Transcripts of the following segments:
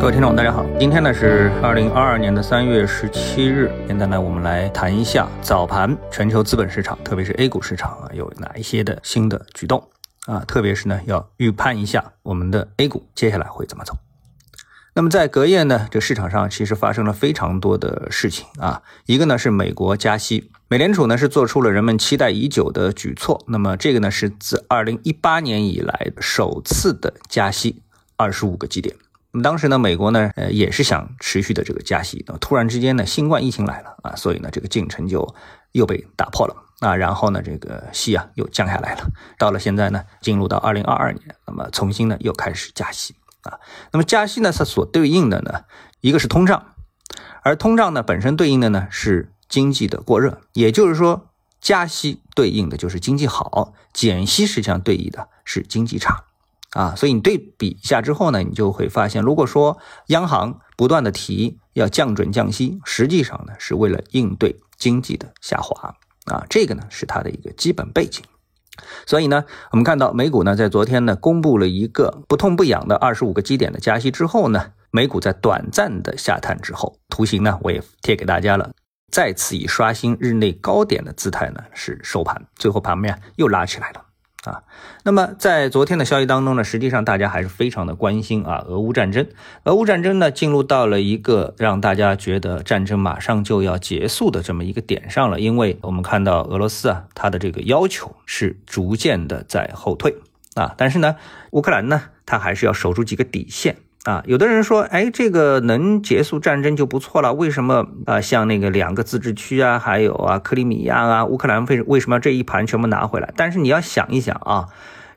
各位听众，大家好，今天呢是二零二二年的三月十七日，现在呢我们来谈一下早盘全球资本市场，特别是 A 股市场啊有哪一些的新的举动啊，特别是呢要预判一下我们的 A 股接下来会怎么走。那么在隔夜呢，这市场上其实发生了非常多的事情啊，一个呢是美国加息，美联储呢是做出了人们期待已久的举措，那么这个呢是自二零一八年以来首次的加息二十五个基点。那么当时呢，美国呢，呃，也是想持续的这个加息，那么突然之间呢，新冠疫情来了啊，所以呢，这个进程就又被打破了啊，然后呢，这个息啊又降下来了，到了现在呢，进入到二零二二年，那么重新呢又开始加息啊，那么加息呢，它所对应的呢，一个是通胀，而通胀呢本身对应的呢是经济的过热，也就是说，加息对应的就是经济好，减息实际上对应的是经济差。啊，所以你对比一下之后呢，你就会发现，如果说央行不断的提要降准降息，实际上呢是为了应对经济的下滑啊，这个呢是它的一个基本背景。所以呢，我们看到美股呢在昨天呢公布了一个不痛不痒的二十五个基点的加息之后呢，美股在短暂的下探之后，图形呢我也贴给大家了，再次以刷新日内高点的姿态呢是收盘，最后盘面又拉起来了。啊，那么在昨天的消息当中呢，实际上大家还是非常的关心啊，俄乌战争。俄乌战争呢，进入到了一个让大家觉得战争马上就要结束的这么一个点上了，因为我们看到俄罗斯啊，它的这个要求是逐渐的在后退啊，但是呢，乌克兰呢，它还是要守住几个底线。啊，有的人说，哎，这个能结束战争就不错了。为什么啊？像那个两个自治区啊，还有啊，克里米亚啊，乌克兰为为什么这一盘全部拿回来？但是你要想一想啊，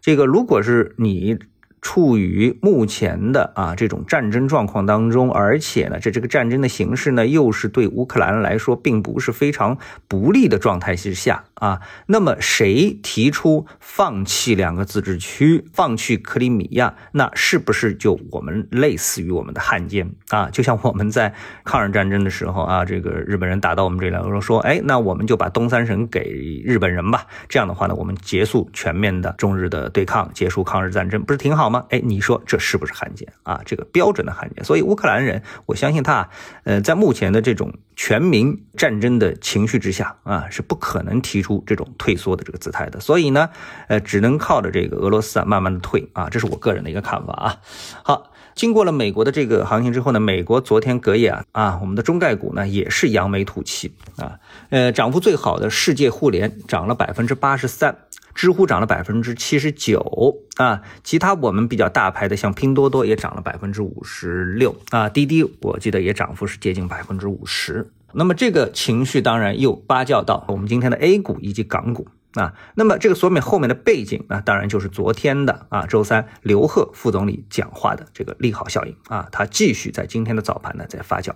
这个如果是你。处于目前的啊这种战争状况当中，而且呢，这这个战争的形势呢，又是对乌克兰来说并不是非常不利的状态之下啊，那么谁提出放弃两个自治区，放弃克里米亚，那是不是就我们类似于我们的汉奸啊？就像我们在抗日战争的时候啊，这个日本人打到我们这里来，说，哎，那我们就把东三省给日本人吧，这样的话呢，我们结束全面的中日的对抗，结束抗日战争，不是挺好？吗？哎，你说这是不是汉奸啊？这个标准的汉奸。所以乌克兰人，我相信他，呃，在目前的这种全民战争的情绪之下啊，是不可能提出这种退缩的这个姿态的。所以呢，呃，只能靠着这个俄罗斯啊，慢慢的退啊，这是我个人的一个看法啊。好，经过了美国的这个行情之后呢，美国昨天隔夜啊，啊，我们的中概股呢也是扬眉吐气啊，呃，涨幅最好的世界互联涨了百分之八十三。知乎涨了百分之七十九啊，其他我们比较大牌的像拼多多也涨了百分之五十六啊，滴滴我记得也涨幅是接近百分之五十。那么这个情绪当然又发酵到我们今天的 A 股以及港股。啊，那么这个说明后面的背景呢，当然就是昨天的啊，周三刘鹤副总理讲话的这个利好效应。啊，它继续在今天的早盘呢在发酵，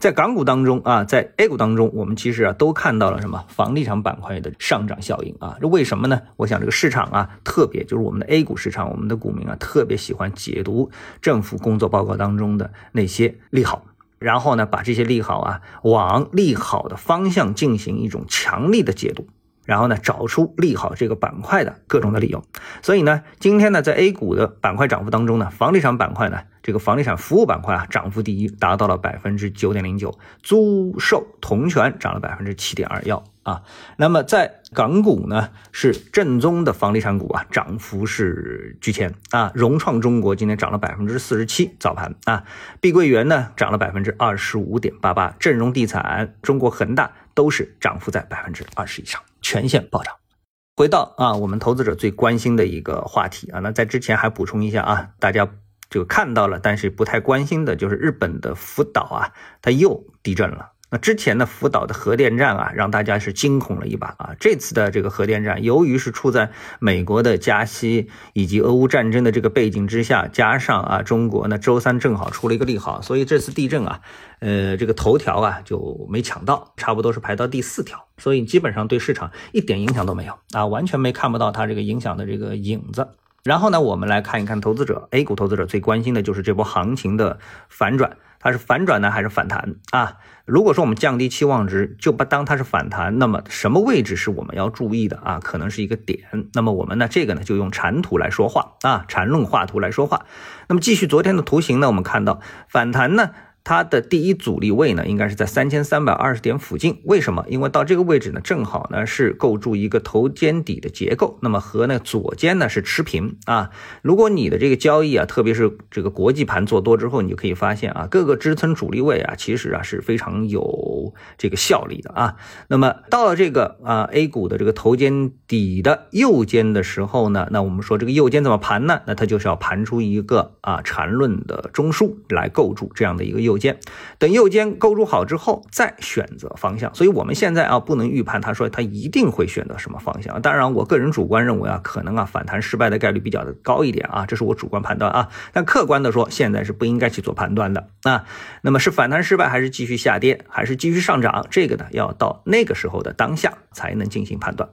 在港股当中啊，在 A 股当中，我们其实啊都看到了什么？房地产板块的上涨效应。啊，这为什么呢？我想这个市场啊，特别就是我们的 A 股市场，我们的股民啊，特别喜欢解读政府工作报告当中的那些利好，然后呢，把这些利好啊往利好的方向进行一种强力的解读。然后呢，找出利好这个板块的各种的理由。所以呢，今天呢，在 A 股的板块涨幅当中呢，房地产板块呢，这个房地产服务板块啊，涨幅第一，达到了百分之九点零九，租售同权涨了百分之七点二幺啊。那么在港股呢，是正宗的房地产股啊，涨幅是居前啊。融创中国今天涨了百分之四十七，早盘啊。碧桂园呢，涨了百分之二十五点八八，正荣地产、中国恒大都是涨幅在百分之二十以上。全线暴涨。回到啊，我们投资者最关心的一个话题啊，那在之前还补充一下啊，大家这个看到了，但是不太关心的就是日本的福岛啊，它又地震了。那之前的福岛的核电站啊，让大家是惊恐了一把啊。这次的这个核电站，由于是处在美国的加息以及俄乌战争的这个背景之下，加上啊中国呢周三正好出了一个利好，所以这次地震啊，呃这个头条啊就没抢到，差不多是排到第四条，所以基本上对市场一点影响都没有啊，完全没看不到它这个影响的这个影子。然后呢，我们来看一看投资者 A 股投资者最关心的就是这波行情的反转。它是反转呢还是反弹啊？如果说我们降低期望值，就不当它是反弹，那么什么位置是我们要注意的啊？可能是一个点。那么我们呢，这个呢就用缠图来说话啊，缠论画图来说话。那么继续昨天的图形呢，我们看到反弹呢。它的第一阻力位呢，应该是在三千三百二十点附近。为什么？因为到这个位置呢，正好呢是构筑一个头肩底的结构，那么和那左肩呢是持平啊。如果你的这个交易啊，特别是这个国际盘做多之后，你就可以发现啊，各个支撑阻力位啊，其实啊是非常有这个效力的啊。那么到了这个啊 A 股的这个头肩底的右肩的时候呢，那我们说这个右肩怎么盘呢？那它就是要盘出一个啊缠论的中枢来构筑这样的一个右。右肩，等右肩构筑好之后，再选择方向。所以，我们现在啊，不能预判他说他一定会选择什么方向。当然，我个人主观认为啊，可能啊反弹失败的概率比较的高一点啊，这是我主观判断啊。但客观的说，现在是不应该去做判断的啊。那么是反弹失败，还是继续下跌，还是继续上涨？这个呢，要到那个时候的当下才能进行判断。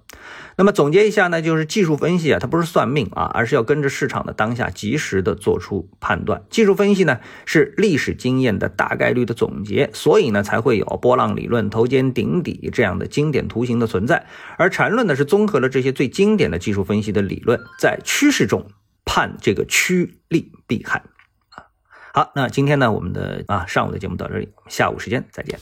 那么总结一下呢，就是技术分析啊，它不是算命啊，而是要跟着市场的当下及时的做出判断。技术分析呢，是历史经验的。大概率的总结，所以呢才会有波浪理论、头肩顶底这样的经典图形的存在。而缠论呢是综合了这些最经典的技术分析的理论，在趋势中判这个趋利避害。啊，好，那今天呢我们的啊上午的节目到这里，下午时间再见。